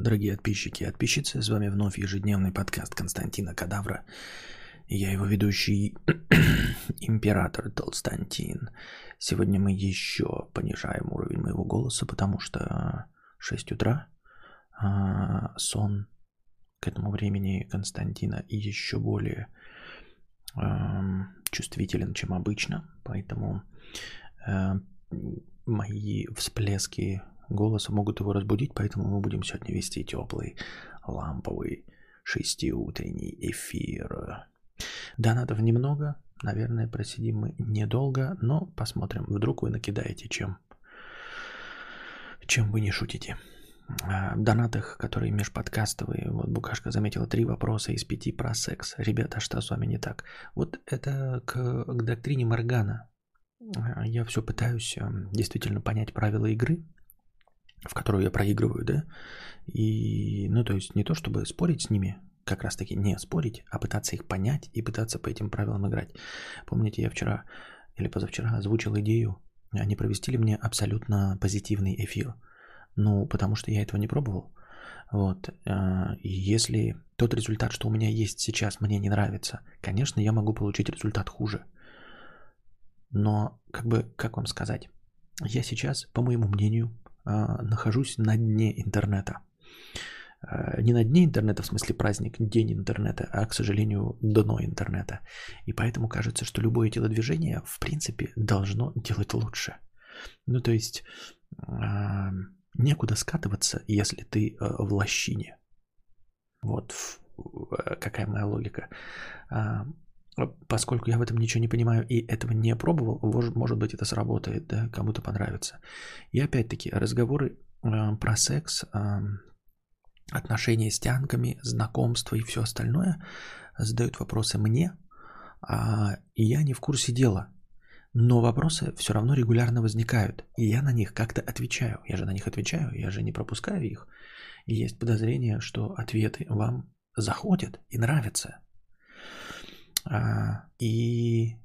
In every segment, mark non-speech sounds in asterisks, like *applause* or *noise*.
дорогие подписчики и подписчицы. С вами вновь ежедневный подкаст Константина Кадавра. Я его ведущий *clears throat* император Толстантин. Сегодня мы еще понижаем уровень моего голоса, потому что 6 утра, а, сон к этому времени Константина еще более чувствителен, чем обычно. Поэтому э, мои всплески голоса могут его разбудить, поэтому мы будем сегодня вести теплый ламповый шестиутренний эфир. Донатов немного, наверное, просидим мы недолго, но посмотрим, вдруг вы накидаете чем, чем вы не шутите. А, в донатах, которые межподкастовые, вот Букашка заметила три вопроса из пяти про секс. Ребята, что с вами не так? Вот это к, к доктрине Моргана. А, я все пытаюсь действительно понять правила игры, в которую я проигрываю, да, и, ну, то есть не то, чтобы спорить с ними, как раз таки не спорить, а пытаться их понять и пытаться по этим правилам играть. Помните, я вчера или позавчера озвучил идею, они провести ли мне абсолютно позитивный эфир. Ну, потому что я этого не пробовал. Вот. И если тот результат, что у меня есть сейчас, мне не нравится, конечно, я могу получить результат хуже. Но, как бы, как вам сказать, я сейчас, по моему мнению, нахожусь на дне интернета. А, не на дне интернета, в смысле праздник, день интернета, а, к сожалению, дно интернета. И поэтому кажется, что любое телодвижение, в принципе, должно делать лучше. Ну, то есть, а, некуда скатываться, если ты в лощине. Вот какая моя логика. Поскольку я в этом ничего не понимаю и этого не пробовал, может быть, это сработает, да, кому-то понравится. И опять-таки, разговоры э, про секс, э, отношения с тянками, знакомства и все остальное задают вопросы мне, а, я не в курсе дела. Но вопросы все равно регулярно возникают, и я на них как-то отвечаю. Я же на них отвечаю, я же не пропускаю их. И есть подозрение, что ответы вам заходят и нравятся. А, и,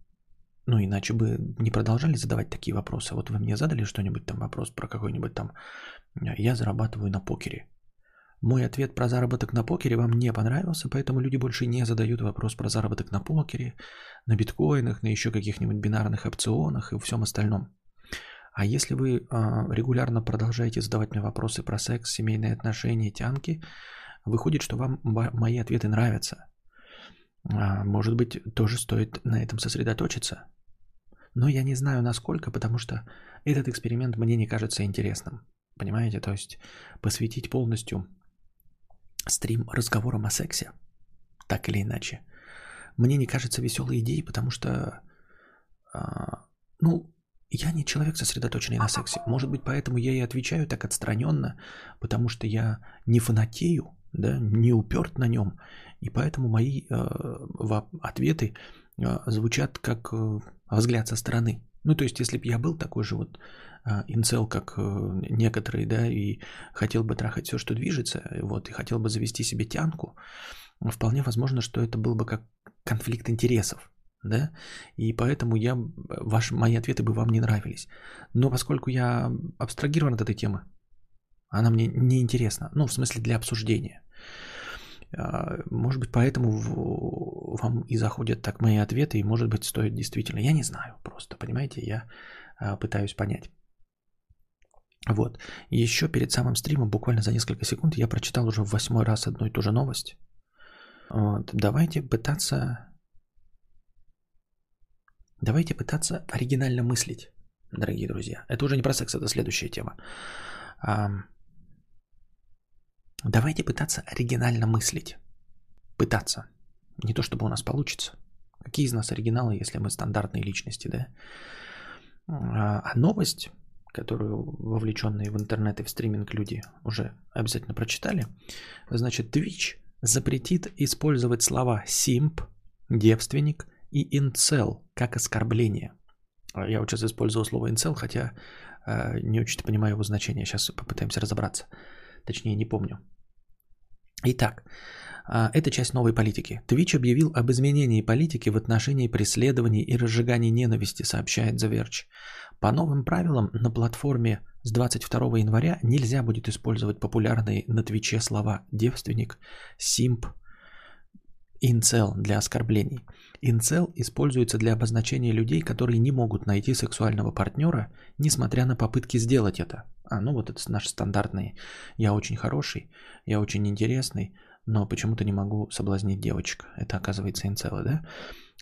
ну, иначе бы не продолжали задавать такие вопросы. Вот вы мне задали что-нибудь там вопрос про какой-нибудь там, я зарабатываю на покере. Мой ответ про заработок на покере вам не понравился, поэтому люди больше не задают вопрос про заработок на покере, на биткоинах, на еще каких-нибудь бинарных опционах и всем остальном. А если вы а, регулярно продолжаете задавать мне вопросы про секс, семейные отношения, тянки, выходит, что вам мои ответы нравятся. А, может быть, тоже стоит на этом сосредоточиться. Но я не знаю насколько, потому что этот эксперимент мне не кажется интересным. Понимаете? То есть посвятить полностью стрим разговорам о сексе, так или иначе, мне не кажется веселой идеей, потому что, а, ну, я не человек, сосредоточенный на сексе. Может быть, поэтому я и отвечаю так отстраненно, потому что я не фанатею, да, не уперт на нем, и поэтому мои э, ответы э, звучат как э, взгляд со стороны. Ну, то есть, если бы я был такой же вот э, инцел, как э, некоторые, да, и хотел бы трахать все, что движется, вот, и хотел бы завести себе тянку, вполне возможно, что это был бы как конфликт интересов, да, и поэтому я, ваши, мои ответы бы вам не нравились. Но поскольку я абстрагирован от этой темы, она мне не интересна, ну, в смысле для обсуждения. А, может быть, поэтому вам и заходят так мои ответы, и может быть, стоит действительно, я не знаю просто, понимаете, я а, пытаюсь понять. Вот. Еще перед самым стримом, буквально за несколько секунд, я прочитал уже в восьмой раз одну и ту же новость. Вот. Давайте пытаться... Давайте пытаться оригинально мыслить, дорогие друзья. Это уже не про секс, это следующая тема. Давайте пытаться оригинально мыслить. Пытаться. Не то, чтобы у нас получится. Какие из нас оригиналы, если мы стандартные личности, да? А, а новость, которую вовлеченные в интернет и в стриминг люди уже обязательно прочитали, значит, Twitch запретит использовать слова «симп», «девственник» и «инцел» как оскорбление. Я вот сейчас использовал слово «инцел», хотя э, не очень понимаю его значение. Сейчас попытаемся разобраться. Точнее, не помню. Итак, А, это часть новой политики. Twitch объявил об изменении политики в отношении преследований и разжигания ненависти, сообщает The Verge. По новым правилам на платформе с 22 января нельзя будет использовать популярные на Твиче слова «девственник», «симп», «инцел» для оскорблений. «Инцел» используется для обозначения людей, которые не могут найти сексуального партнера, несмотря на попытки сделать это. А, ну вот это наш стандартный «я очень хороший», «я очень интересный», но почему-то не могу соблазнить девочек. Это оказывается инцелы, да?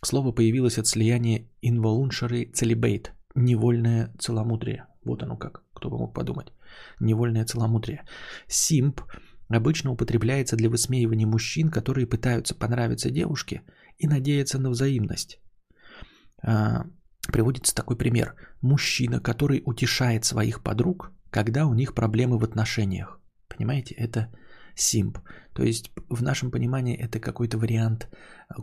Слово появилось от слияния involuntary celibate, невольное целомудрие. Вот оно как, кто бы мог подумать. Невольное целомудрие. Симп обычно употребляется для высмеивания мужчин, которые пытаются понравиться девушке и надеются на взаимность. А, приводится такой пример. Мужчина, который утешает своих подруг, когда у них проблемы в отношениях. Понимаете, это симп. То есть в нашем понимании это какой-то вариант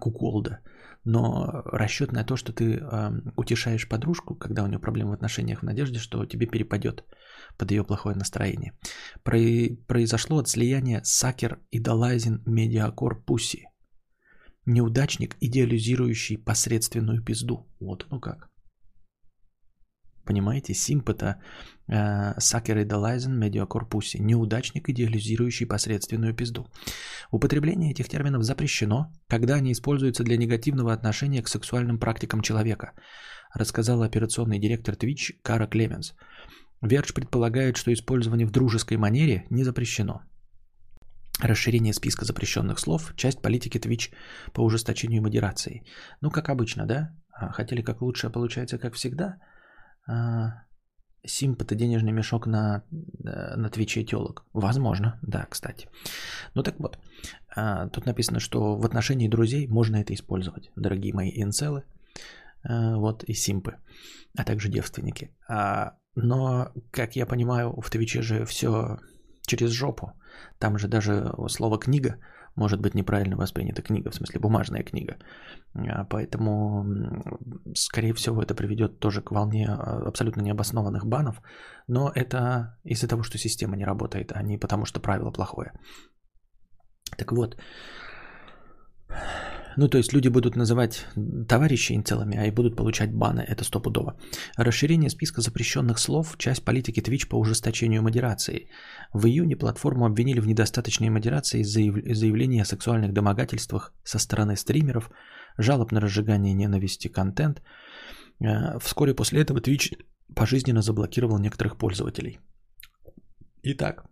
куколда. Но расчет на то, что ты э, утешаешь подружку, когда у нее проблемы в отношениях, в надежде, что тебе перепадет под ее плохое настроение. Про... Произошло от слияния Сакер и Далайзен Медиакор Пусси. Неудачник, идеализирующий посредственную пизду. Вот ну как. Понимаете, симпата э, Сакер и Делайзен медиакорпусе. Неудачник, идеализирующий посредственную пизду. Употребление этих терминов запрещено, когда они используются для негативного отношения к сексуальным практикам человека, рассказала операционный директор Twitch Кара Клеменс. Вердж предполагает, что использование в дружеской манере не запрещено. Расширение списка запрещенных слов – часть политики Twitch по ужесточению модерации. Ну, как обычно, да? А хотели как лучше, а получается как всегда – а, Симп это денежный мешок на, э, на Твиче телок. Возможно, да, кстати. Ну так вот, а, тут написано, что в отношении друзей можно это использовать, дорогие мои инцелы, вот и симпы, а также девственники. Но, как я понимаю, в Твиче же все через жопу. Там же даже слово книга может быть неправильно воспринята книга, в смысле бумажная книга. А, поэтому, скорее всего, это приведет тоже к волне а, абсолютно необоснованных банов. Но это из-за того, что система не работает, а не потому, что правило плохое. Так вот, ну, то есть люди будут называть товарищей инцелами, а и будут получать баны, это стопудово. Расширение списка запрещенных слов – часть политики Twitch по ужесточению модерации. В июне платформу обвинили в недостаточной модерации из-за заявления о сексуальных домогательствах со стороны стримеров, жалоб на разжигание ненависти контент. Э, вскоре после этого Twitch пожизненно заблокировал некоторых пользователей. Итак,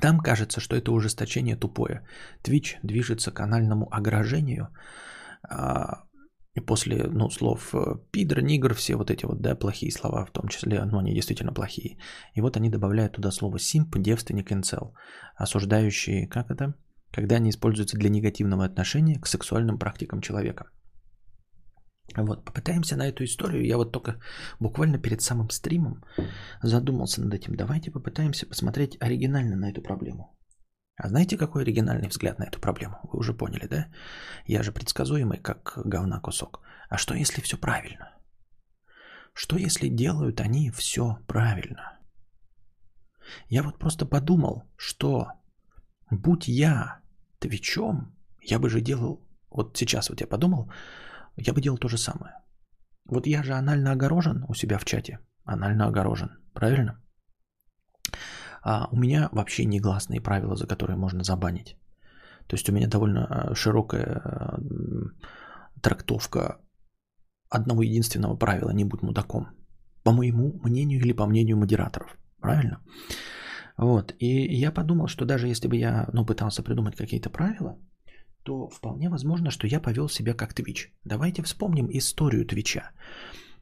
там кажется, что это ужесточение тупое. Twitch движется к анальному огражению. А, и после ну, слов э, пидор, нигр, все вот эти вот да, плохие слова, в том числе, ну они действительно плохие. И вот они добавляют туда слово симп, девственник, инцел, осуждающие, как это? Когда они используются для негативного отношения к сексуальным практикам человека. Вот, попытаемся на эту историю. Я вот только буквально перед самым стримом задумался над этим. Давайте попытаемся посмотреть оригинально на эту проблему. А знаете, какой оригинальный взгляд на эту проблему? Вы уже поняли, да? Я же предсказуемый, как говна кусок. А что, если все правильно? Что, если делают они все правильно? Я вот просто подумал, что будь я твичом, я бы же делал, вот сейчас вот я подумал, я бы делал то же самое. Вот я же анально огорожен у себя в чате. Анально огорожен. Правильно? А у меня вообще негласные правила, за которые можно забанить. То есть у меня довольно э, широкая э, трактовка одного единственного правила «не будь мудаком». По моему мнению или по мнению модераторов. Правильно? Вот. И я подумал, что даже если бы я ну, пытался придумать какие-то правила, то вполне возможно, что я повел себя как Twitch. Давайте вспомним историю Твича.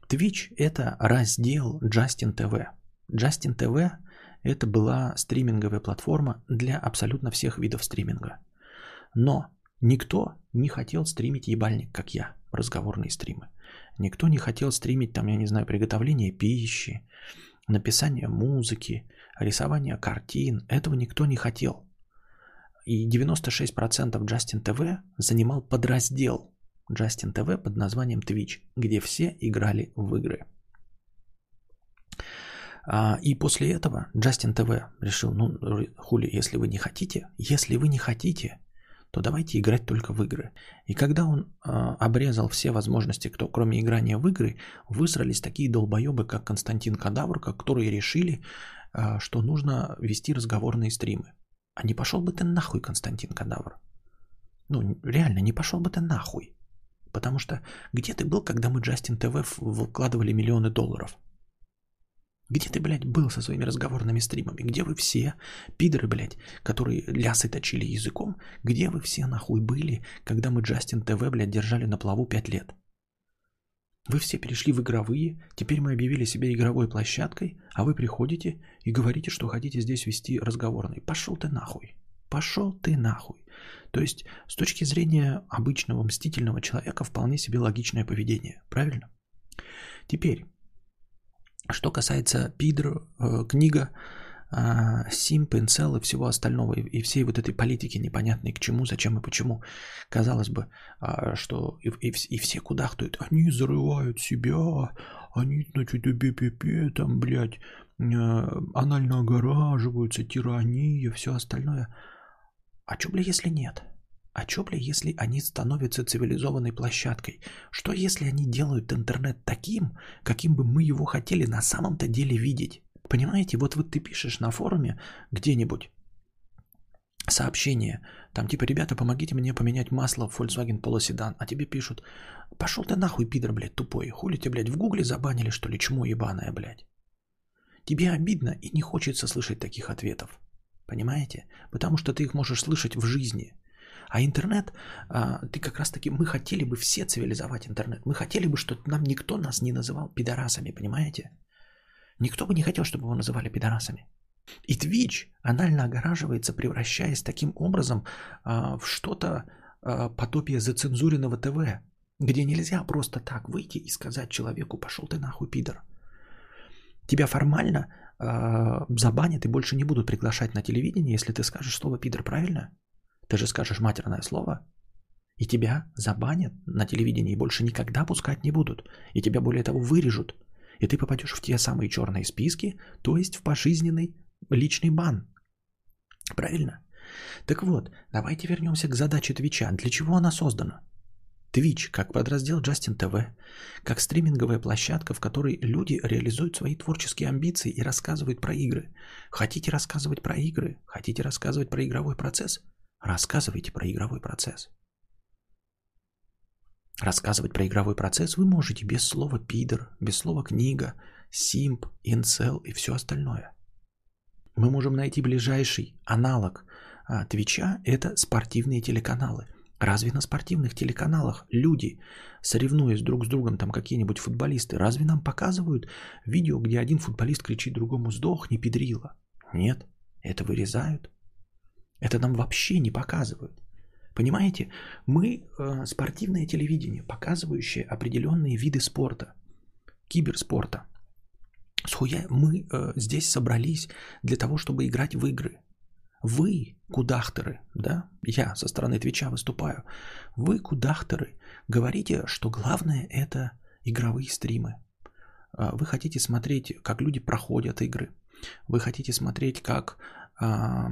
Twitch – это раздел Justin TV. Justin TV – это была стриминговая платформа для абсолютно всех видов стриминга. Но никто не хотел стримить ебальник, как я, разговорные стримы. Никто не хотел стримить, там, я не знаю, приготовление пищи, написание музыки, рисование картин. Этого никто не хотел. И 96% Justin TV занимал подраздел Justin TV под названием Twitch, где все играли в игры. А, и после этого Джастин ТВ решил, ну, хули, если вы не хотите, если вы не хотите, то давайте играть только в игры. И когда он э, обрезал все возможности, кто, кроме играния в игры, высрались такие долбоебы, как Константин Кадавр, которые решили, э, что нужно вести разговорные стримы. А не пошел бы ты нахуй, Константин Кадавр? Ну, реально, не пошел бы ты нахуй. Потому что где ты был, когда мы Джастин ТВ вкладывали миллионы долларов? Где ты, блядь, был со своими разговорными стримами? Где вы все, пидоры, блядь, которые лясы точили языком? Где вы все нахуй были, когда мы Джастин ТВ, блядь, держали на плаву 5 лет? Вы все перешли в игровые, теперь мы объявили себя игровой площадкой, а вы приходите и говорите, что хотите здесь вести разговорный. Пошел ты нахуй. Пошел ты нахуй. То есть, с точки зрения обычного мстительного человека, вполне себе логичное поведение. Правильно? Теперь, что касается Пидр, э, книга, Симп, Инцел и всего остального, и, и всей вот этой политики непонятной к чему, зачем и почему. Казалось бы, э, что и, и, и все кудахтают, они зарывают себя, они, значит, БПП, там, блядь, э, анально огораживаются, тирания, все остальное. А что, бля, если нет? А что, бля, если они становятся цивилизованной площадкой? Что, если они делают интернет таким, каким бы мы его хотели на самом-то деле видеть? Понимаете, вот, вот ты пишешь на форуме где-нибудь сообщение, там типа, ребята, помогите мне поменять масло в Volkswagen Polo Sedan, а тебе пишут, пошел ты нахуй, пидор, блядь, тупой, хули ты, блядь, в гугле забанили, что ли, чмо ебаное, блядь. Тебе обидно и не хочется слышать таких ответов. Понимаете? Потому что ты их можешь слышать в жизни. А интернет, а, ты как раз таки, мы хотели бы все цивилизовать интернет. Мы хотели бы, чтобы нам никто нас не называл пидорасами, понимаете? Никто бы не хотел, чтобы его называли пидорасами. И Twitch анально огораживается, превращаясь таким образом а, в что-то а, подобие зацензуренного ТВ, где нельзя просто так выйти и сказать человеку, пошел ты нахуй, пидор. Тебя формально э, забанят и больше не будут приглашать на телевидение, если ты скажешь слово пидор, правильно? Ты же скажешь матерное слово, и тебя забанят на телевидении и больше никогда пускать не будут. И тебя более того вырежут. И ты попадешь в те самые черные списки, то есть в пожизненный личный бан. Правильно? Так вот, давайте вернемся к задаче Твича. Для чего она создана? Twitch как подраздел Justin TV, как стриминговая площадка, в которой люди реализуют свои творческие амбиции и рассказывают про игры. Хотите рассказывать про игры? Хотите рассказывать про игровой процесс? Рассказывайте про игровой процесс. Рассказывать про игровой процесс вы можете без слова пидор, без слова книга, симп, инцел и все остальное. Мы можем найти ближайший аналог а, Твича – это спортивные телеканалы – Разве на спортивных телеканалах люди, соревнуясь друг с другом, там какие-нибудь футболисты, разве нам показывают видео, где один футболист кричит другому «сдохни, педрила»? Нет, это вырезают. Это нам вообще не показывают. Понимаете, мы э, спортивное телевидение, показывающее определенные виды спорта, киберспорта. Схуя мы э, здесь собрались для того, чтобы играть в игры. Вы, кудахтеры, да, я со стороны Твича выступаю, вы, кудахтеры, говорите, что главное это игровые стримы. А, вы хотите смотреть, как люди проходят игры. Вы хотите смотреть, как а,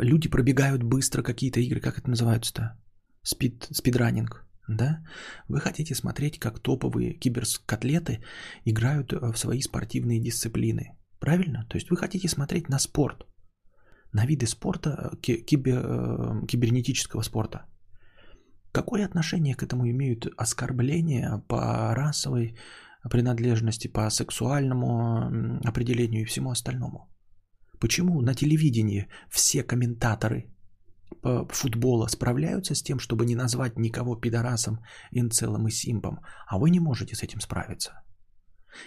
люди пробегают быстро какие-то игры, как это называется-то? Спид, спидранинг, да? Вы хотите смотреть, как топовые киберкотлеты играют в свои спортивные дисциплины. Правильно? То есть вы хотите смотреть на спорт, на виды спорта, кибер, э, кибернетического спорта. Какое отношение к этому имеют оскорбления по расовой принадлежности, по сексуальному определению и всему остальному? Почему на телевидении все комментаторы по футбола справляются с тем, чтобы не назвать никого пидорасом, инцелом и симпом, а вы не можете с этим справиться?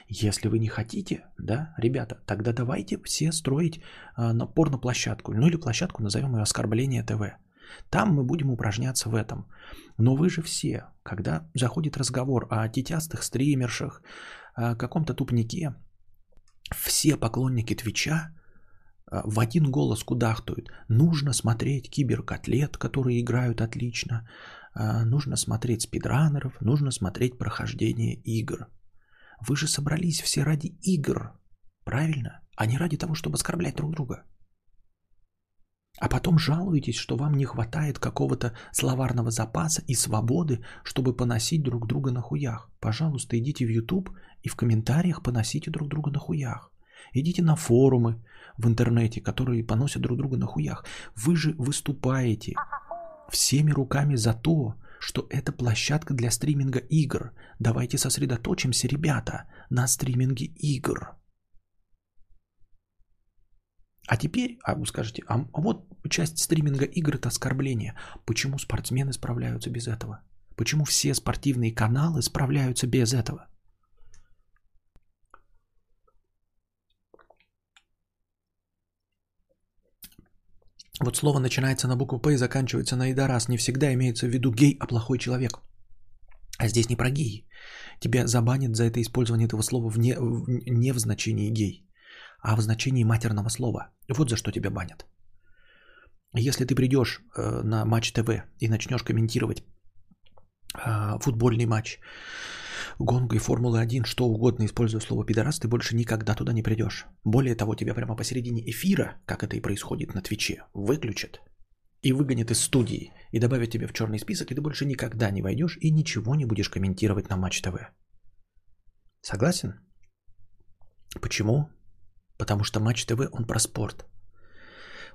Если вы не хотите, да, ребята, тогда давайте все строить а, на порно-площадку, ну или площадку, назовем ее оскорбление ТВ. Там мы будем упражняться в этом. Но вы же все, когда заходит разговор о тетястых стримершах, о каком-то тупнике, все поклонники Твича в один голос кудахтают. Нужно смотреть киберкотлет, которые играют отлично. А, нужно смотреть спидранеров, нужно смотреть прохождение игр. Вы же собрались все ради игр, правильно? А не ради того, чтобы оскорблять друг друга. А потом жалуетесь, что вам не хватает какого-то словарного запаса и свободы, чтобы поносить друг друга на хуях. Пожалуйста, идите в YouTube и в комментариях поносите друг друга на хуях. Идите на форумы в интернете, которые поносят друг друга на хуях. Вы же выступаете всеми руками за то, что это площадка для стриминга игр. Давайте сосредоточимся, ребята, на стриминге игр. А теперь, а вы скажете, а, а вот часть стриминга игр это оскорбление. Почему спортсмены справляются без этого? Почему все спортивные каналы справляются без этого? Вот слово начинается на букву П и заканчивается на идорас. Не всегда имеется в виду гей, а плохой человек. А здесь не про гей. Тебя забанят за это использование этого слова вне, не в значении гей, а в значении матерного слова. Вот за что тебя банят. Если ты придешь э, на Матч ТВ и начнешь комментировать э, футбольный матч, гонка и Формулы-1, что угодно, используя слово «пидорас», ты больше никогда туда не придешь. Более того, тебя прямо посередине эфира, как это и происходит на Твиче, выключат и выгонят из студии, и добавят тебя в черный список, и ты больше никогда не войдешь и ничего не будешь комментировать на Матч ТВ. Согласен? Почему? Потому что Матч ТВ, он про спорт.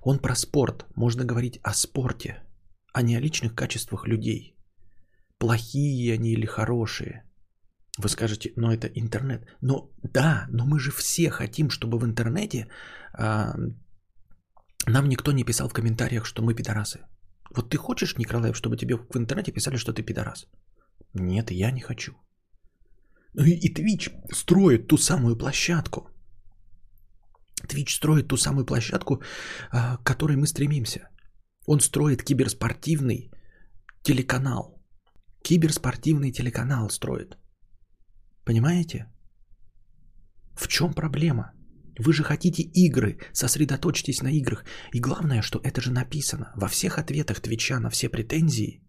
Он про спорт. Можно говорить о спорте, а не о личных качествах людей. Плохие они или хорошие. Вы скажете, но это интернет. Но да, но мы же все хотим, чтобы в интернете а, нам никто не писал в комментариях, что мы пидорасы. Вот ты хочешь, Николаев, чтобы тебе в интернете писали, что ты пидорас? Нет, я не хочу. Ну и, и Twitch строит ту самую площадку. Twitch строит ту самую площадку, а, к которой мы стремимся. Он строит киберспортивный телеканал. Киберспортивный телеканал строит. Понимаете? В чем проблема? Вы же хотите игры, сосредоточьтесь на играх. И главное, что это же написано. Во всех ответах Твича на все претензии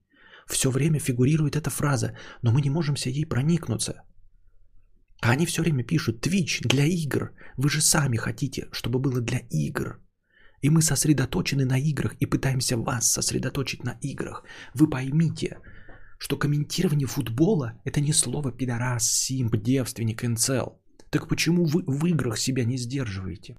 все время фигурирует эта фраза, но мы не можем ей проникнуться. А они все время пишут Twitch для игр. Вы же сами хотите, чтобы было для игр. И мы сосредоточены на играх и пытаемся вас сосредоточить на играх. Вы поймите, что комментирование футбола – это не слово пидорас, симп, девственник, инцел. Так почему вы в играх себя не сдерживаете?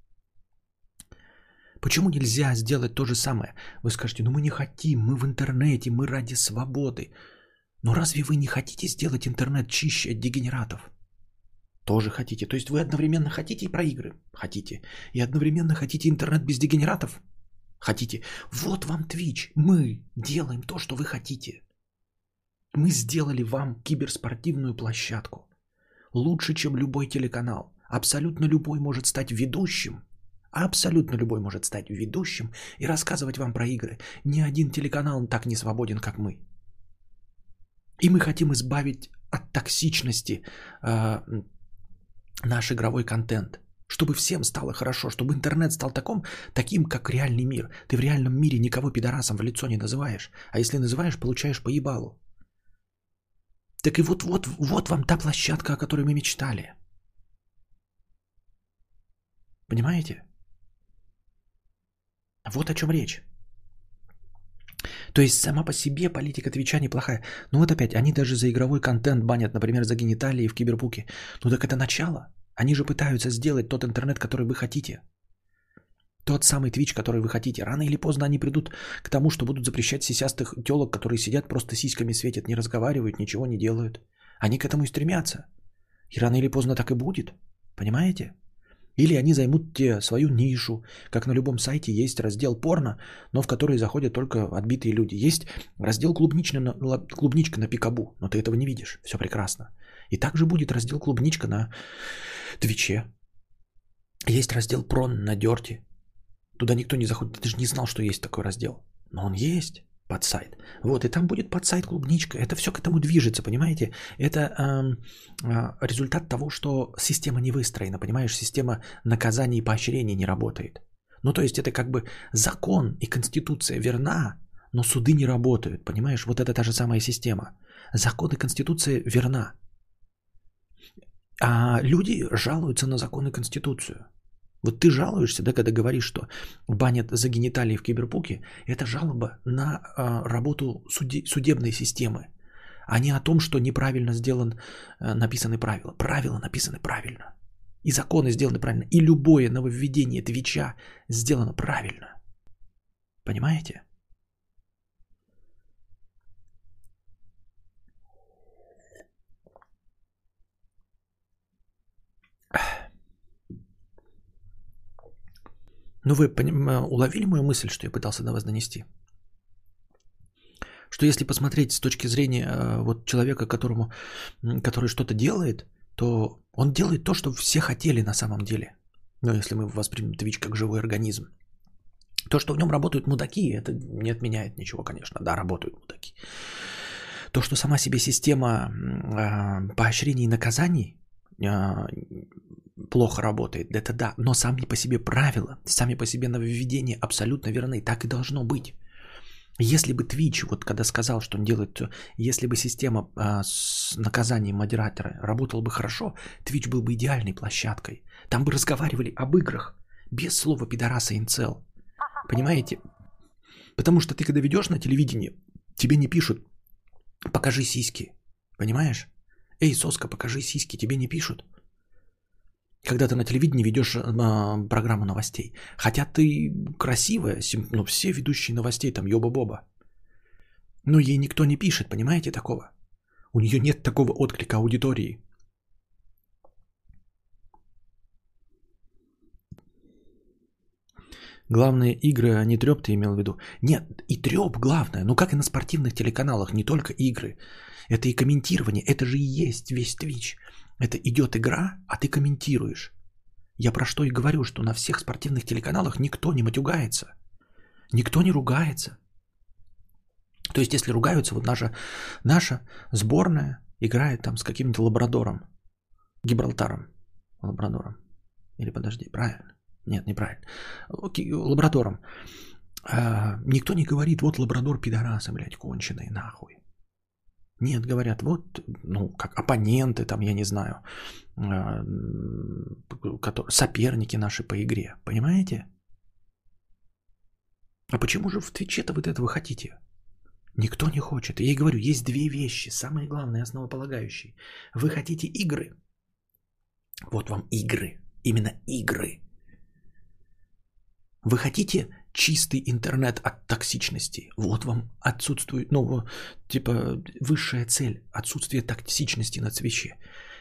Почему нельзя сделать то же самое? Вы скажете, ну мы не хотим, мы в интернете, мы ради свободы. Но разве вы не хотите сделать интернет чище от дегенератов? Тоже хотите. То есть вы одновременно хотите и про игры? Хотите. И одновременно хотите интернет без дегенератов? Хотите. Вот вам Twitch. Мы делаем то, что вы хотите. Мы сделали вам киберспортивную площадку. Лучше, чем любой телеканал. Абсолютно любой может стать ведущим. Абсолютно любой может стать ведущим и рассказывать вам про игры. Ни один телеканал так не свободен, как мы. И мы хотим избавить от токсичности э, наш игровой контент. Чтобы всем стало хорошо, чтобы интернет стал таком, таким, как реальный мир. Ты в реальном мире никого пидорасом в лицо не называешь. А если называешь, получаешь поебалу. Так и вот, вот, вот вам та площадка, о которой мы мечтали. Понимаете? Вот о чем речь. То есть сама по себе политика Твича неплохая. Ну вот опять, они даже за игровой контент банят, например, за гениталии в киберпуке. Ну так это начало. Они же пытаются сделать тот интернет, который вы хотите. Тот самый Twitch, который вы хотите. Рано или поздно они придут к тому, что будут запрещать сисястых телок, которые сидят, просто сиськами светят, не разговаривают, ничего не делают. Они к этому и стремятся. И рано или поздно так и будет. Понимаете? Или они займут те свою нишу, как на любом сайте есть раздел порно, но в который заходят только отбитые люди. Есть раздел клубничка на, клубничка на пикабу, но ты этого не видишь. Все прекрасно. И также будет раздел клубничка на Твиче. Есть раздел прон на Дерти. Туда никто не заходит. Ты даже не знал, что есть такой раздел. Но он есть под сайт. Вот, и там будет под сайт клубничка. Это все к этому движется, понимаете? Это э, э, результат того, что система не выстроена, понимаешь? Система наказаний и поощрений не работает. Ну, то есть это как бы закон и конституция верна, но суды не работают, понимаешь? Вот это та же самая система. Закон и конституция верна. А люди жалуются на закон и конституцию. Вот ты жалуешься, да, когда говоришь, что банят за гениталии в киберпуке, это жалоба на э, работу суде, судебной системы, а не о том, что неправильно сделан, э, написаны правила. Правила написаны правильно. И законы сделаны правильно. И любое нововведение Твича сделано правильно. Понимаете? Ну вы уловили мою мысль, что я пытался до вас донести? Что если посмотреть с точки зрения э, вот человека, которому, который что-то делает, то он делает то, что все хотели на самом деле. Ну, если мы воспримем Twitch как живой организм. То, что в нем работают мудаки, это не отменяет ничего, конечно. Да, работают мудаки. То, что сама себе система э, поощрений и наказаний э, плохо работает, это да, но сами по себе правила, сами по себе нововведения абсолютно верны, так и должно быть. Если бы Twitch, вот когда сказал, что он делает, если бы система а, с наказанием модератора работала бы хорошо, Twitch был бы идеальной площадкой. Там бы разговаривали об играх, без слова пидораса и инцел. Понимаете? Потому что ты когда ведешь на телевидении, тебе не пишут «покажи сиськи». Понимаешь? «Эй, соска, покажи сиськи», тебе не пишут когда ты на телевидении ведешь э, программу новостей. Хотя ты красивая, ну все ведущие новостей там ёба-боба. Но ей никто не пишет, понимаете такого? У нее нет такого отклика аудитории. Главные игры, а не треп ты имел в виду? Нет, и треп главное. Ну как и на спортивных телеканалах, не только игры. Это и комментирование, это же и есть весь Twitch. Это идет игра, а ты комментируешь. Я про что и говорю, что на всех спортивных телеканалах никто не матюгается. Никто не ругается. То есть, если ругаются, вот наша, наша сборная играет там с каким-то лабрадором, Гибралтаром, лабрадором. Или подожди, правильно? Нет, неправильно. Лабрадором. А, никто не говорит, вот лабрадор пидорасы, блядь, конченый, нахуй. Нет, говорят, вот, ну, как оппоненты, там, я не знаю, которые, соперники наши по игре, понимаете? А почему же в Твиче-то вы этого хотите? Никто не хочет. Я и говорю, есть две вещи, самые главные, основополагающие. Вы хотите игры. Вот вам игры. Именно игры. Вы хотите чистый интернет от токсичности. Вот вам отсутствует, ну, типа, высшая цель, отсутствие токсичности на свече.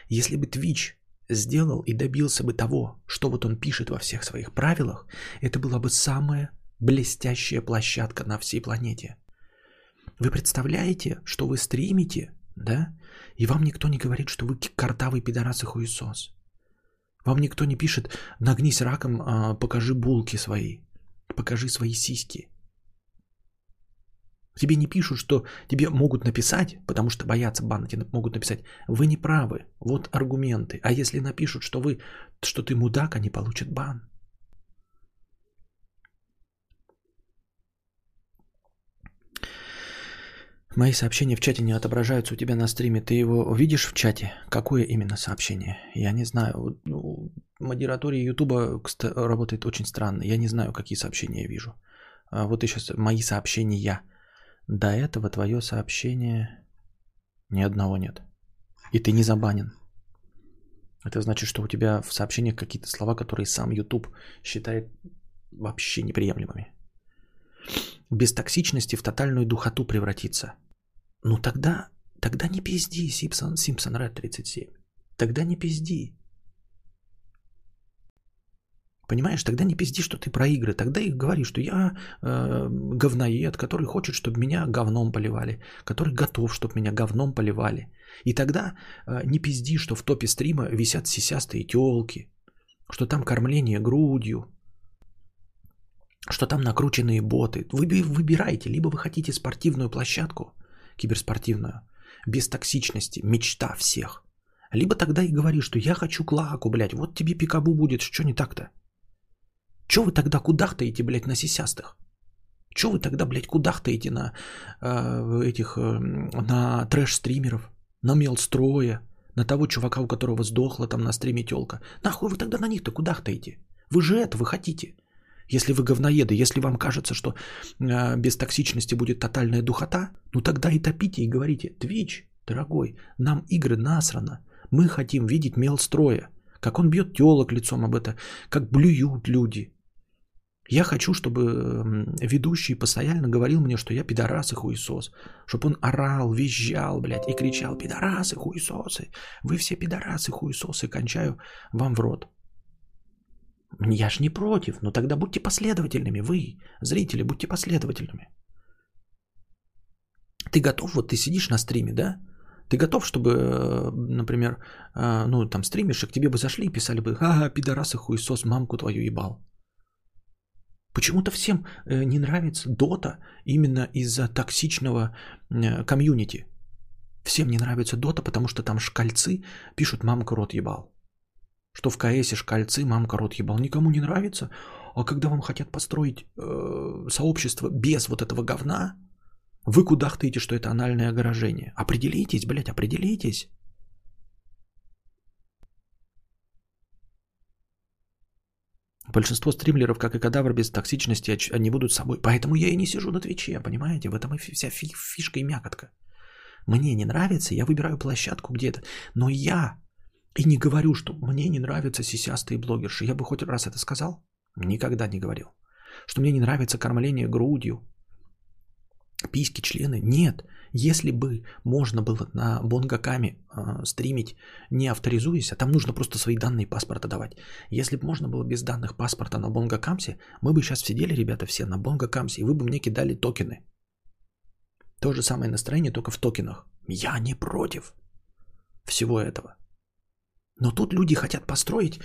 Если бы Twitch сделал и добился бы того, что вот он пишет во всех своих правилах, это была бы самая блестящая площадка на всей планете. Вы представляете, что вы стримите, да, и вам никто не говорит, что вы картавый пидорас и хуесос. Вам никто не пишет, нагнись раком, а, покажи булки свои покажи свои сиськи. Тебе не пишут, что тебе могут написать, потому что боятся бана, тебе могут написать, вы не правы, вот аргументы. А если напишут, что, вы, что ты мудак, они получат бан. Мои сообщения в чате не отображаются у тебя на стриме. Ты его видишь в чате? Какое именно сообщение? Я не знаю. Ну, модератория Ютуба работает очень странно. Я не знаю, какие сообщения я вижу. А вот сейчас мои сообщения. До этого твое сообщение ни одного нет. И ты не забанен. Это значит, что у тебя в сообщениях какие-то слова, которые сам YouTube считает вообще неприемлемыми. Без токсичности в тотальную духоту превратиться – ну тогда, тогда не пизди, Симпсон, Симпсон Ред 37. Тогда не пизди. Понимаешь, тогда не пизди, что ты про игры. Тогда и говори, что я э, говноед, который хочет, чтобы меня говном поливали, который готов, чтобы меня говном поливали. И тогда э, не пизди, что в топе стрима висят сисястые телки, что там кормление грудью, что там накрученные боты. Вы выбирайте, либо вы хотите спортивную площадку – киберспортивную, без токсичности, мечта всех. Либо тогда и говори, что я хочу клаку, блядь, вот тебе пикабу будет, что не так-то? Че вы тогда кудахтаете, блядь, на сисястых? Че вы тогда, блядь, кудахтаете на э, этих, э, на трэш-стримеров, на мелстроя, на того чувака, у которого сдохла там на стриме телка. Нахуй вы тогда на них-то куда хотите? Вы же это, вы хотите. Если вы говноеды, если вам кажется, что э, без токсичности будет тотальная духота, ну тогда и топите и говорите, Twitch, дорогой, нам игры насрано. Мы хотим видеть мел строя. Как он бьет телок лицом об это, как блюют люди. Я хочу, чтобы ведущий постоянно говорил мне, что я пидорас и хуесос. Чтобы он орал, визжал, блядь, и кричал, пидорасы, хуесосы. Вы все пидорасы, хуесосы, кончаю вам в рот. Я ж не против, но тогда будьте последовательными. Вы, зрители, будьте последовательными. Ты готов, вот ты сидишь на стриме, да? Ты готов, чтобы, э, например, э, ну, там стримишь, и к тебе бы зашли и писали бы, ага, пидорасы, хуесос, мамку твою ебал. Почему-то всем э, не нравится Дота именно из-за токсичного комьюнити. Всем не нравится Дота, потому что там шкальцы пишут «мамка рот ебал». Что в КСе шкальцы «мамка рот ебал» никому не нравится. А когда вам хотят построить э, сообщество без вот этого говна, вы кудахтаете, что это анальное огорожение. Определитесь, блядь, определитесь. Большинство стримлеров, как и кадавр, без токсичности, они будут собой. Поэтому я и не сижу на Твиче, понимаете? В этом и вся фишка и мякотка. Мне не нравится, я выбираю площадку где-то. Но я и не говорю, что мне не нравятся сисястые блогерши. Я бы хоть раз это сказал? Никогда не говорил. Что мне не нравится кормление грудью, письки, члены. Нет. Если бы можно было на Бонгакаме э, стримить, не авторизуясь, а там нужно просто свои данные паспорта давать. Если бы можно было без данных паспорта на Бонгакамсе, мы бы сейчас сидели, ребята, все на Бонгакамсе, и вы бы мне кидали токены. То же самое настроение, только в токенах. Я не против всего этого. Но тут люди хотят построить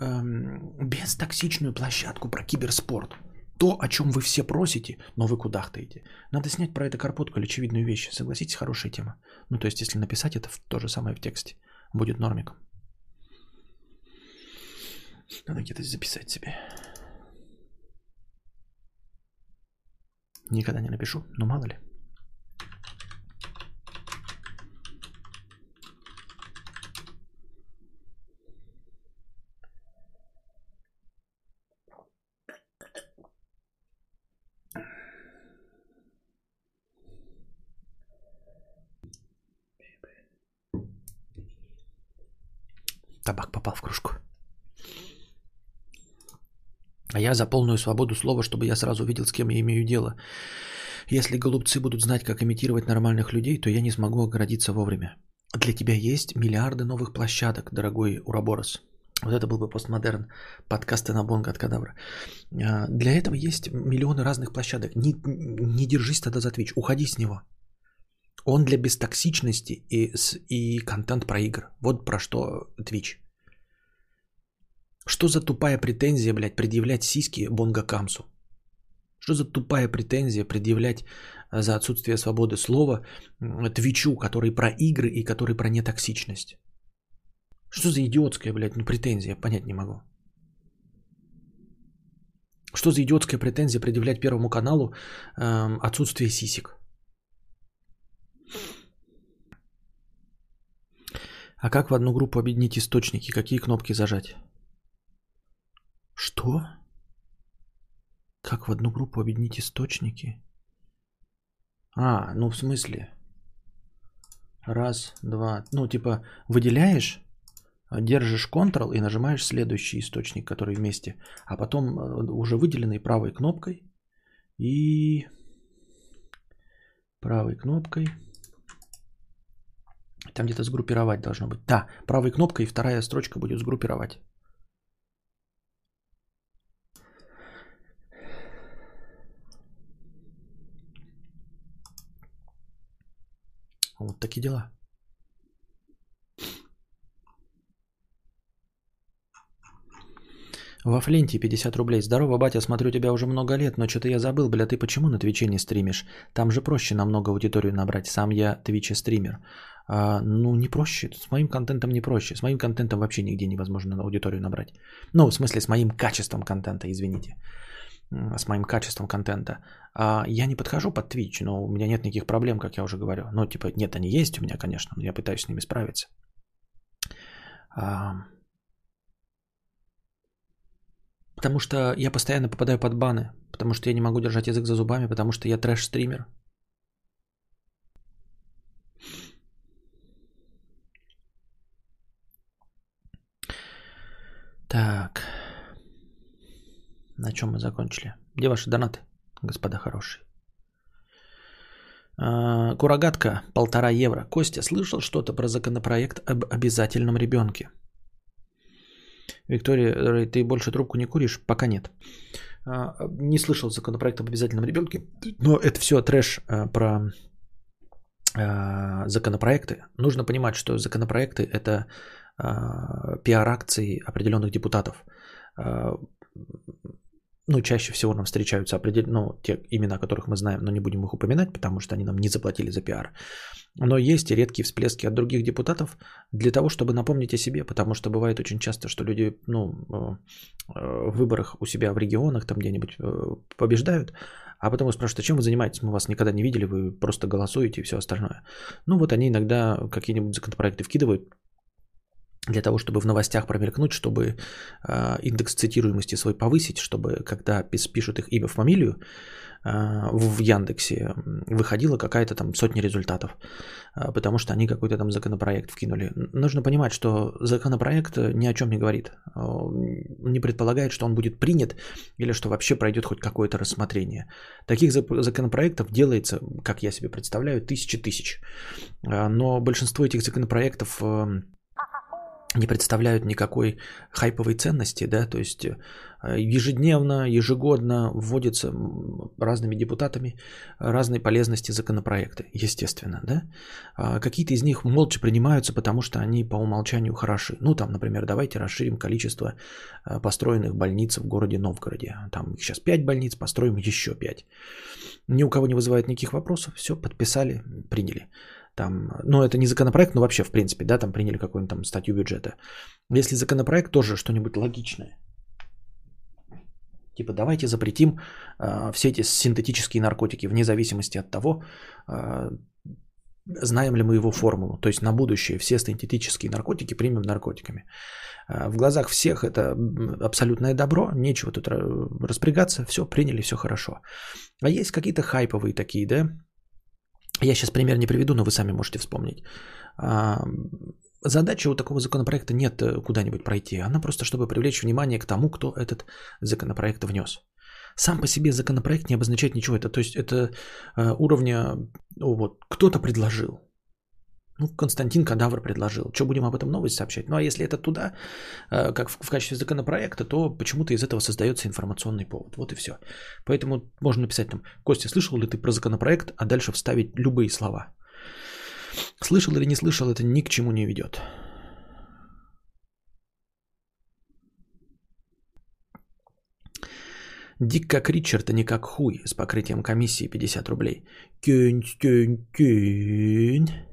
эм, бестоксичную площадку про киберспорт то, о чем вы все просите, но вы кудахтаете. Надо снять про это карпотку или очевидную вещь. Согласитесь, хорошая тема. Ну, то есть, если написать это то же самое в тексте, будет нормиком. Надо где-то записать себе. Никогда не напишу, но мало ли. Табак попал в кружку. А я за полную свободу слова, чтобы я сразу видел, с кем я имею дело. Если голубцы будут знать, как имитировать нормальных людей, то я не смогу оградиться вовремя. Для тебя есть миллиарды новых площадок, дорогой Ураборос. Вот это был бы постмодерн подкасты на Бонга от Кадавра. А, для этого есть миллионы разных площадок. Не, не держись тогда за Twitch, уходи с него. Он для бестоксичности и, и контент про игр. Вот про что Twitch. Что за тупая претензия, блядь, предъявлять сиськи Бонга Камсу? Что за тупая претензия предъявлять э, за отсутствие свободы слова Твичу, который про игры и который про нетоксичность? Что за идиотская, блядь, ну, претензия? Понять не могу. Что за идиотская претензия предъявлять Первому каналу эм, отсутствие сисек? А как в одну группу объединить источники? Какие кнопки зажать? Что? Как в одну группу объединить источники? А, ну в смысле? Раз, два. Ну, типа, выделяешь, держишь Ctrl и нажимаешь следующий источник, который вместе. А потом э, уже выделенный правой кнопкой и правой кнопкой там где-то сгруппировать должно быть. Да, правой кнопкой и вторая строчка будет сгруппировать. Вот такие дела. Во Флинте 50 рублей. Здорово, батя, смотрю тебя уже много лет, но что-то я забыл, бля, ты почему на Твиче не стримишь? Там же проще намного аудиторию набрать. Сам я Твиче стример. А, ну, не проще. С моим контентом не проще. С моим контентом вообще нигде невозможно аудиторию набрать. Ну, в смысле, с моим качеством контента, извините. С моим качеством контента. А я не подхожу под Twitch, но у меня нет никаких проблем, как я уже говорю. Ну, типа, нет, они есть у меня, конечно, но я пытаюсь с ними справиться. А, потому что я постоянно попадаю под баны, потому что я не могу держать язык за зубами, потому что я трэш-стример. Так. На чем мы закончили? Где ваши донаты, господа хорошие? А, Курагатка, полтора евро. Костя, слышал что-то про законопроект об обязательном ребенке? Виктория, ты больше трубку не куришь? Пока нет. А, не слышал законопроект об обязательном ребенке, но это все трэш а, про законопроекты. Нужно понимать, что законопроекты это пиар-акции определенных депутатов ну, чаще всего нам встречаются определенные, ну, те имена, которых мы знаем, но не будем их упоминать, потому что они нам не заплатили за пиар. Но есть и редкие всплески от других депутатов для того, чтобы напомнить о себе, потому что бывает очень часто, что люди, ну, э, в выборах у себя в регионах там где-нибудь э, побеждают, а потом спрашивают, а чем вы занимаетесь? Мы вас никогда не видели, вы просто голосуете и все остальное. Ну вот они иногда какие-нибудь законопроекты вкидывают, для того, чтобы в новостях промелькнуть, чтобы э, индекс цитируемости свой повысить, чтобы когда пишут их имя, фамилию э, в Яндексе, выходила какая-то там сотня результатов, э, потому что они какой-то там законопроект вкинули. Нужно понимать, что законопроект ни о чем не говорит, э, не предполагает, что он будет принят или что вообще пройдет хоть какое-то рассмотрение. Таких законопроектов делается, как я себе представляю, тысячи тысяч, но большинство этих законопроектов э, не представляют никакой хайповой ценности, да, то есть э, ежедневно, ежегодно вводятся разными депутатами разные полезности законопроекты, естественно, да. А какие-то из них молча принимаются, потому что они по умолчанию хороши. Ну, там, например, давайте расширим количество э, построенных больниц в городе Новгороде. Там сейчас 5 больниц, построим еще 5. Ни у кого не вызывает никаких вопросов, все, подписали, приняли там, ну это не законопроект, но вообще в принципе, да, там приняли какую-нибудь там статью бюджета. Если законопроект, тоже что-нибудь логичное. Типа давайте запретим э, все эти синтетические наркотики вне зависимости от того, э, знаем ли мы его формулу. То есть на будущее все синтетические наркотики примем наркотиками. Э, в глазах всех это абсолютное добро, нечего тут распрягаться, все приняли, все хорошо. А есть какие-то хайповые такие, да, я сейчас пример не приведу, но вы сами можете вспомнить. А, задача у такого законопроекта нет э, куда-нибудь пройти. Она просто, чтобы привлечь внимание к тому, кто этот законопроект внес. Сам по себе законопроект не обозначает ничего. Это, то есть это э, уровня, ну, вот, кто-то предложил. Ну, Константин Кадавр предложил. Что будем об этом новость сообщать? Ну, а если это туда, э, как в, качестве законопроекта, то почему-то из этого создается информационный повод. Вот и все. Поэтому можно написать там, Костя, слышал ли ты про законопроект, а дальше вставить любые слова. Слышал или не слышал, это ни к чему не ведет. Дик как Ричард, а не как хуй с покрытием комиссии 50 рублей. Кюнь, кюнь, кюнь.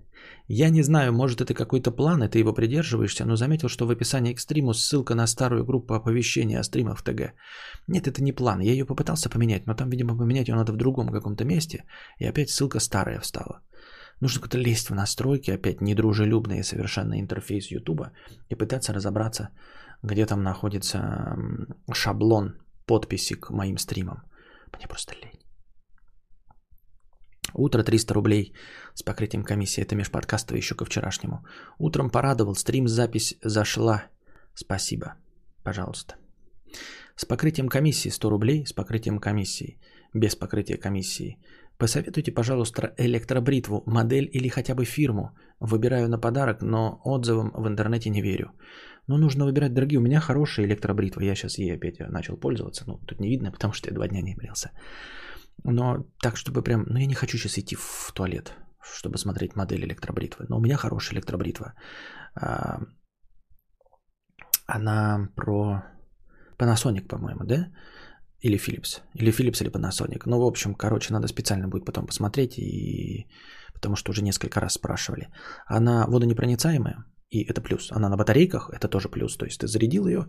Я не знаю, может это какой-то план, и ты его придерживаешься, но заметил, что в описании к стриму ссылка на старую группу оповещения о стримах в ТГ. Нет, это не план. Я ее попытался поменять, но там, видимо, поменять ее надо в другом каком-то месте, и опять ссылка старая встала. Нужно как-то лезть в настройки, опять недружелюбный совершенно интерфейс Ютуба, и пытаться разобраться, где там находится шаблон подписи к моим стримам. Мне просто лень. Утро 300 рублей с покрытием комиссии. Это межподкастовый еще ко вчерашнему. Утром порадовал, стрим запись зашла. Спасибо. Пожалуйста. С покрытием комиссии 100 рублей, с покрытием комиссии, без покрытия комиссии. Посоветуйте, пожалуйста, электробритву, модель или хотя бы фирму. Выбираю на подарок, но отзывам в интернете не верю. Но нужно выбирать дорогие. У меня хорошая электробритва. Я сейчас ей опять начал пользоваться. Ну, тут не видно, потому что я два дня не брился. Но так, чтобы прям... Ну, я не хочу сейчас идти в туалет, чтобы смотреть модель электробритвы. Но у меня хорошая электробритва. А, она про Panasonic, по-моему, да? Или Philips. Или Philips, или Panasonic. Ну, в общем, короче, надо специально будет потом посмотреть, и... потому что уже несколько раз спрашивали. Она водонепроницаемая, и это плюс. Она на батарейках, это тоже плюс. То есть ты зарядил ее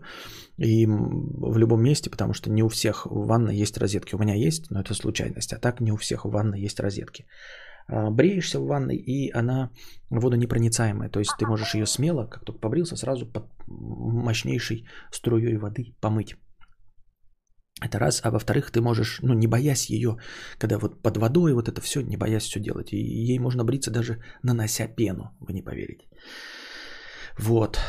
и в любом месте, потому что не у всех в ванной есть розетки. У меня есть, но это случайность. А так не у всех в ванной есть розетки. А, бреешься в ванной, и она водонепроницаемая. То есть ты можешь ее смело, как только побрился, сразу под мощнейшей струей воды помыть. Это раз. А во-вторых, ты можешь, ну, не боясь ее, когда вот под водой вот это все, не боясь все делать. И ей можно бриться даже нанося пену, вы не поверите. Вот.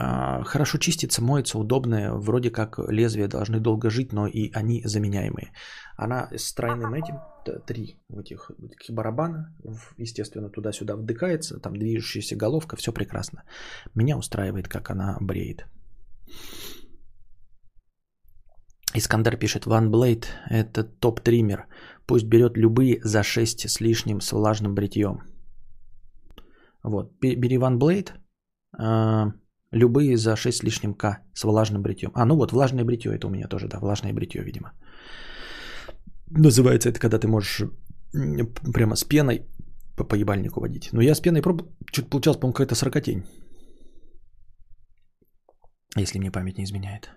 А, хорошо чистится, моется, удобная. Вроде как лезвия должны долго жить, но и они заменяемые. Она с тройным этим, три этих таких барабана, естественно, туда-сюда вдыкается, там движущаяся головка, все прекрасно. Меня устраивает, как она бреет. Искандер пишет, One Blade – это топ-триммер. Пусть берет любые за 6 с лишним с влажным бритьем. Вот, бери One Blade, а, любые за 6 с лишним К с влажным бритьем. А, ну вот, влажное бритье, это у меня тоже, да, влажное бритье, видимо. Называется это, когда ты можешь прямо с пеной по поебальнику водить. Но я с пеной пробовал, что-то получалось, по-моему, какая-то сорокотень. Если мне память не изменяет.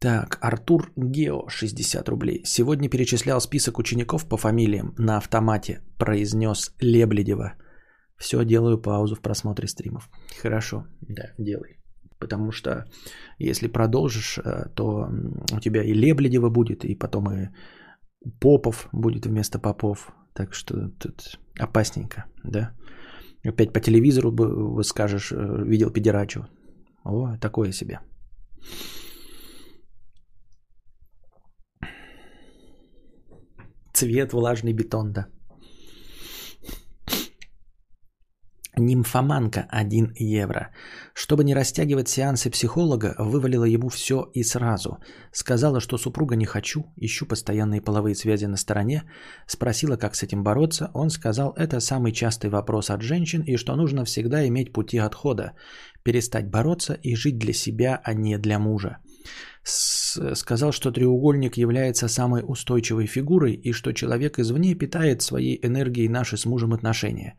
Так, Артур Гео, 60 рублей. Сегодня перечислял список учеников по фамилиям на автомате. Произнес Лебледева. Все, делаю паузу в просмотре стримов. Хорошо, да, делай. Потому что если продолжишь, э, то у тебя и Лебледева будет, и потом и Попов будет вместо Попов. Так что тут опасненько, да. Опять по телевизору бы скажешь, э, видел педерачу. О, такое себе. Цвет влажный бетон, да. Нимфоманка 1 евро. Чтобы не растягивать сеансы психолога, вывалила ему все и сразу. Сказала, что супруга не хочу, ищу постоянные половые связи на стороне. Спросила, как с этим бороться. Он сказал, это самый частый вопрос от женщин и что нужно всегда иметь пути отхода. Перестать бороться и жить для себя, а не для мужа сказал, что треугольник является самой устойчивой фигурой и что человек извне питает своей энергией наши с мужем отношения.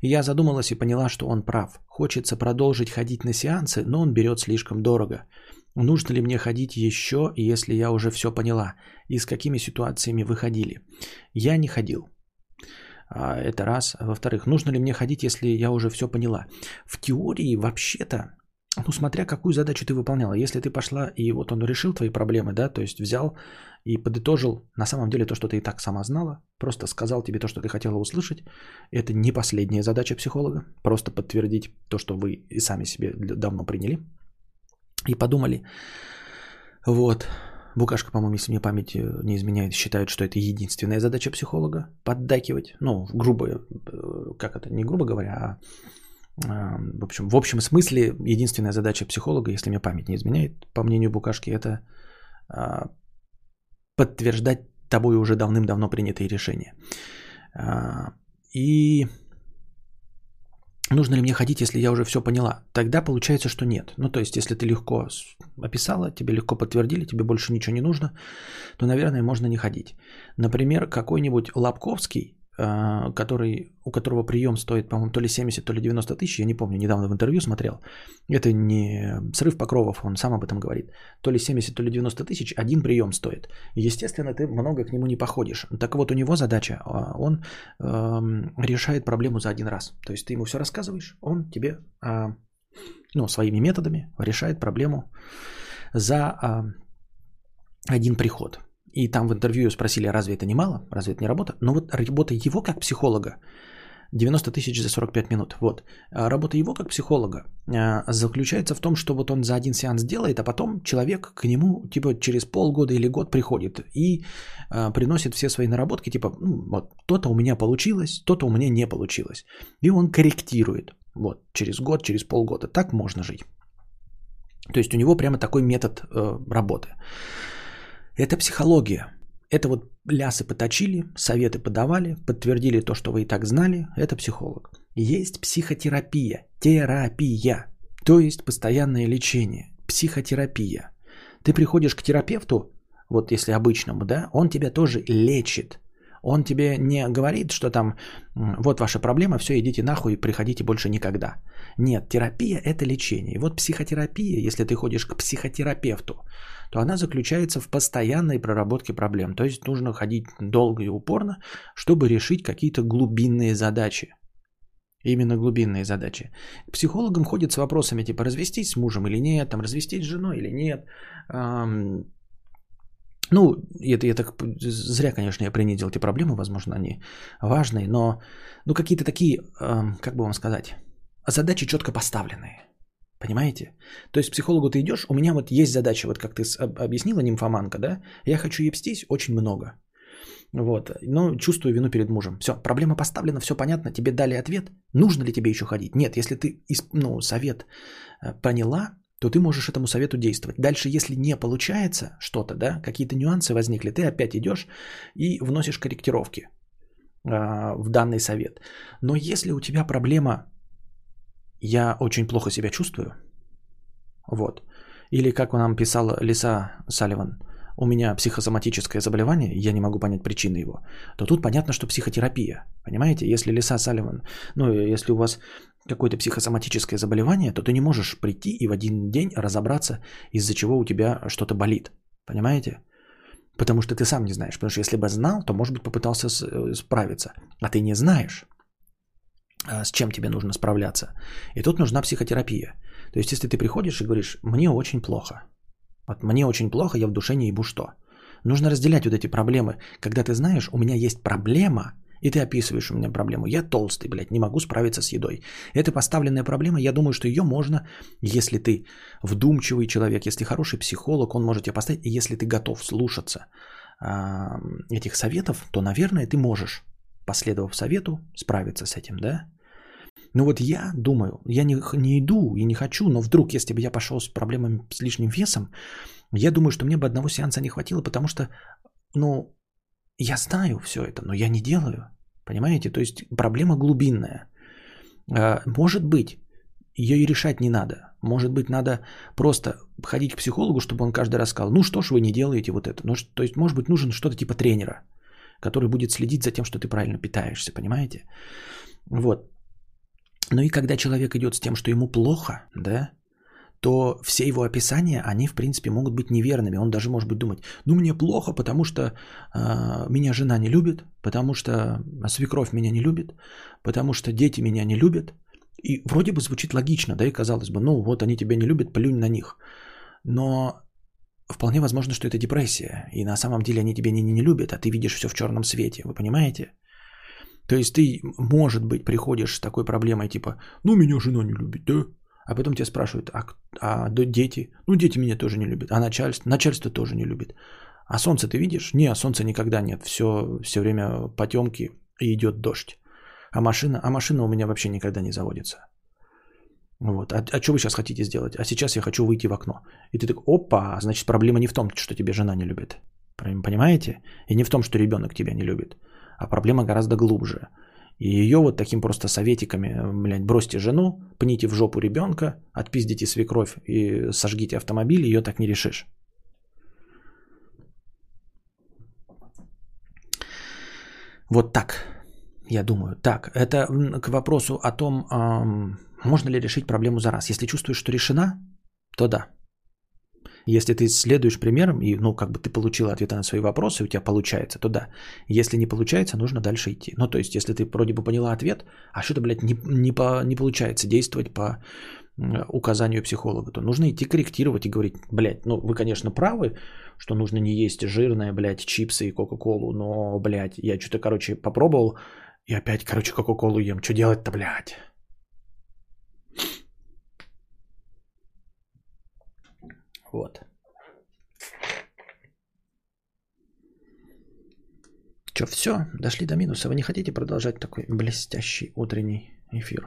Я задумалась и поняла, что он прав. Хочется продолжить ходить на сеансы, но он берет слишком дорого. Нужно ли мне ходить еще, если я уже все поняла? И с какими ситуациями выходили? Я не ходил. А, это раз. А во-вторых, нужно ли мне ходить, если я уже все поняла? В теории, вообще-то, ну, смотря какую задачу ты выполняла. Если ты пошла и вот он решил твои проблемы, да, то есть взял и подытожил на самом деле то, что ты и так сама знала, просто сказал тебе то, что ты хотела услышать, это не последняя задача психолога, просто подтвердить то, что вы и сами себе давно приняли и подумали. Вот. Букашка, по-моему, если мне память э, не изменяет, считает, что это единственная задача психолога – поддакивать. Ну, грубо, э, как это, не грубо говоря, а в общем, в общем смысле единственная задача психолога, если мне память не изменяет, по мнению Букашки, это а, подтверждать тобой уже давным-давно принятые решения. А, и нужно ли мне ходить, если я уже все поняла? Тогда получается, что нет. Ну, то есть, если ты легко описала, тебе легко подтвердили, тебе больше ничего не нужно, то, наверное, можно не ходить. Например, какой-нибудь Лобковский который, у которого прием стоит, по-моему, то ли 70, то ли 90 тысяч, я не помню, недавно в интервью смотрел. Это не срыв покровов, он сам об этом говорит. То ли 70, то ли 90 тысяч, один прием стоит. Естественно, ты много к нему не походишь. Так вот, у него задача, а, он э, решает проблему за один раз. То есть ты ему все рассказываешь, он тебе э, ну, своими методами решает проблему за э, один приход. И там в интервью спросили, разве это не мало, разве это не работа? Но вот работа его как психолога, 90 тысяч за 45 минут. Вот. А работа его как психолога а, заключается в том, что вот он за один сеанс делает, а потом человек к нему типа через полгода или год приходит и а, приносит все свои наработки, типа ну, вот то-то у меня получилось, то-то у меня не получилось. И он корректирует. Вот, через год, через полгода. Так можно жить. То есть у него прямо такой метод э, работы. Это психология. Это вот лясы поточили, советы подавали, подтвердили то, что вы и так знали. Это психолог. Есть психотерапия, терапия, то есть постоянное лечение, психотерапия. Ты приходишь к терапевту, вот если обычному, да, он тебя тоже лечит. Он тебе не говорит, что там вот ваша проблема, все, идите нахуй, приходите больше никогда. Нет, терапия – это лечение. И вот психотерапия, если ты ходишь к психотерапевту, то она заключается в постоянной проработке проблем. То есть нужно ходить долго и упорно, чтобы решить какие-то глубинные задачи. Именно глубинные задачи. К психологам ходят с вопросами типа развестись с мужем или нет, там развестись с женой или нет. Ну, это я так зря, конечно, я принизил эти проблемы, возможно, они важные, но ну, какие-то такие, как бы вам сказать, задачи четко поставленные. Понимаете? То есть психологу ты идешь, у меня вот есть задача, вот как ты объяснила, нимфоманка, да? Я хочу ебстись очень много. Вот. Но чувствую вину перед мужем. Все, проблема поставлена, все понятно, тебе дали ответ. Нужно ли тебе еще ходить? Нет, если ты ну, совет э, поняла, то ты можешь этому совету действовать. Дальше, если не получается что-то, да, какие-то нюансы возникли, ты опять идешь и вносишь корректировки э, в данный совет. Но если у тебя проблема «я очень плохо себя чувствую», вот, или как нам писала Лиса Салливан – у меня психосоматическое заболевание, я не могу понять причины его, то тут понятно, что психотерапия. Понимаете, если Лиса Салливан, ну, если у вас какое-то психосоматическое заболевание, то ты не можешь прийти и в один день разобраться, из-за чего у тебя что-то болит. Понимаете? Потому что ты сам не знаешь. Потому что если бы знал, то, может быть, попытался э, справиться. А ты не знаешь, а, с чем тебе нужно справляться. И тут нужна психотерапия. То есть, если ты приходишь и говоришь, мне очень плохо, вот мне очень плохо, я в душе не ебу что. Нужно разделять вот эти проблемы. Когда ты знаешь, у меня есть проблема, и ты описываешь у меня проблему. Я толстый, блядь, не могу справиться с едой. Это поставленная проблема. Я думаю, что ее можно, если ты вдумчивый человек, если хороший психолог, он может тебе поставить. И если ты готов слушаться э, этих советов, то, наверное, ты можешь, последовав совету, справиться с этим, да? Ну вот я думаю, я не, не иду и не хочу, но вдруг, если бы я пошел с проблемами с лишним весом, я думаю, что мне бы одного сеанса не хватило, потому что, ну, я знаю все это, но я не делаю. Понимаете? То есть проблема глубинная. А, может быть, ее и решать не надо. Может быть, надо просто ходить к психологу, чтобы он каждый раз сказал, ну что ж вы не делаете вот это. Ну, то есть, может быть, нужен что-то типа тренера, который будет следить за тем, что ты правильно питаешься, понимаете? Вот. Ну и когда человек идет с тем, что ему плохо, да, то все его описания, они, в принципе, могут быть неверными. Он даже может быть думать, ну мне плохо, потому что э, меня жена не любит, потому что свекровь меня не любит, потому что дети меня не любят. И вроде бы звучит логично, да, и казалось бы, ну вот они тебя не любят, плюнь на них. Но вполне возможно, что это депрессия, и на самом деле они тебя не, не любят, а ты видишь все в черном свете, вы понимаете? То есть ты, может быть, приходишь с такой проблемой, типа, ну меня жена не любит, да? А потом тебя спрашивают, а, а дети? Ну, дети меня тоже не любят. А начальство? Начальство тоже не любит. А солнце ты видишь? Не, солнца никогда нет. Все, все время потемки и идет дождь. А машина? А машина у меня вообще никогда не заводится. Вот. А, а что вы сейчас хотите сделать? А сейчас я хочу выйти в окно. И ты такой, опа, значит проблема не в том, что тебе жена не любит. Понимаете? И не в том, что ребенок тебя не любит. А проблема гораздо глубже. И ее вот таким просто советиками, блядь, бросьте жену, пните в жопу ребенка, отпиздите свекровь и сожгите автомобиль, ее так не решишь. Вот так, я думаю. Так, это к вопросу о том, можно ли решить проблему за раз. Если чувствуешь, что решена, то да. Если ты следуешь примерам, и, ну, как бы ты получил ответы на свои вопросы, у тебя получается, то да. Если не получается, нужно дальше идти. Ну, то есть, если ты вроде бы поняла ответ, а что-то, блядь, не, не, по, не получается действовать по указанию психолога, то нужно идти корректировать и говорить, блядь, ну, вы, конечно, правы, что нужно не есть жирное, блядь, чипсы и кока-колу, но, блядь, я что-то, короче, попробовал, и опять, короче, кока-колу ем. Что делать-то, блядь? Вот. Че, все? Дошли до минуса. Вы не хотите продолжать такой блестящий утренний эфир?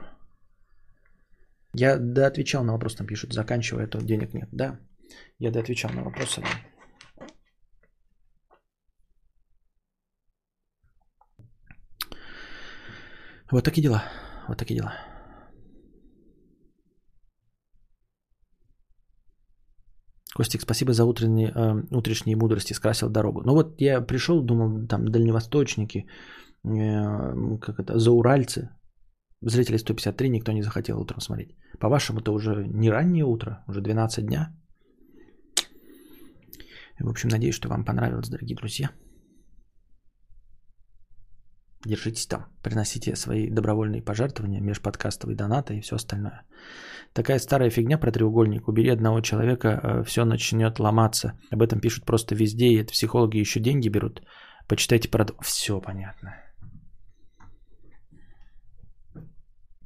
Я да отвечал на вопрос, там пишут, заканчивая, то денег нет. Да, я да отвечал на вопросы. Вот такие дела. Вот такие дела. Костик, спасибо за утренние, э, утренние мудрости, скрасил дорогу. Ну вот я пришел, думал, там дальневосточники, э, как это, зауральцы, зрители 153, никто не захотел утром смотреть. По-вашему, это уже не раннее утро, уже 12 дня. В общем, надеюсь, что вам понравилось, дорогие друзья. Держитесь там, приносите свои добровольные пожертвования, межподкастовые донаты и все остальное. Такая старая фигня про треугольник. Убери одного человека, э, все начнет ломаться. Об этом пишут просто везде, и это психологи еще деньги берут. Почитайте про... Все понятно.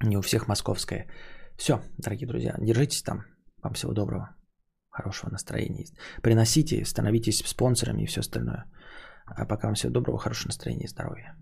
Не у всех московская. Все, дорогие друзья, держитесь там. Вам всего доброго, хорошего настроения. Приносите, становитесь спонсорами и все остальное. А пока вам всего доброго, хорошего настроения и здоровья.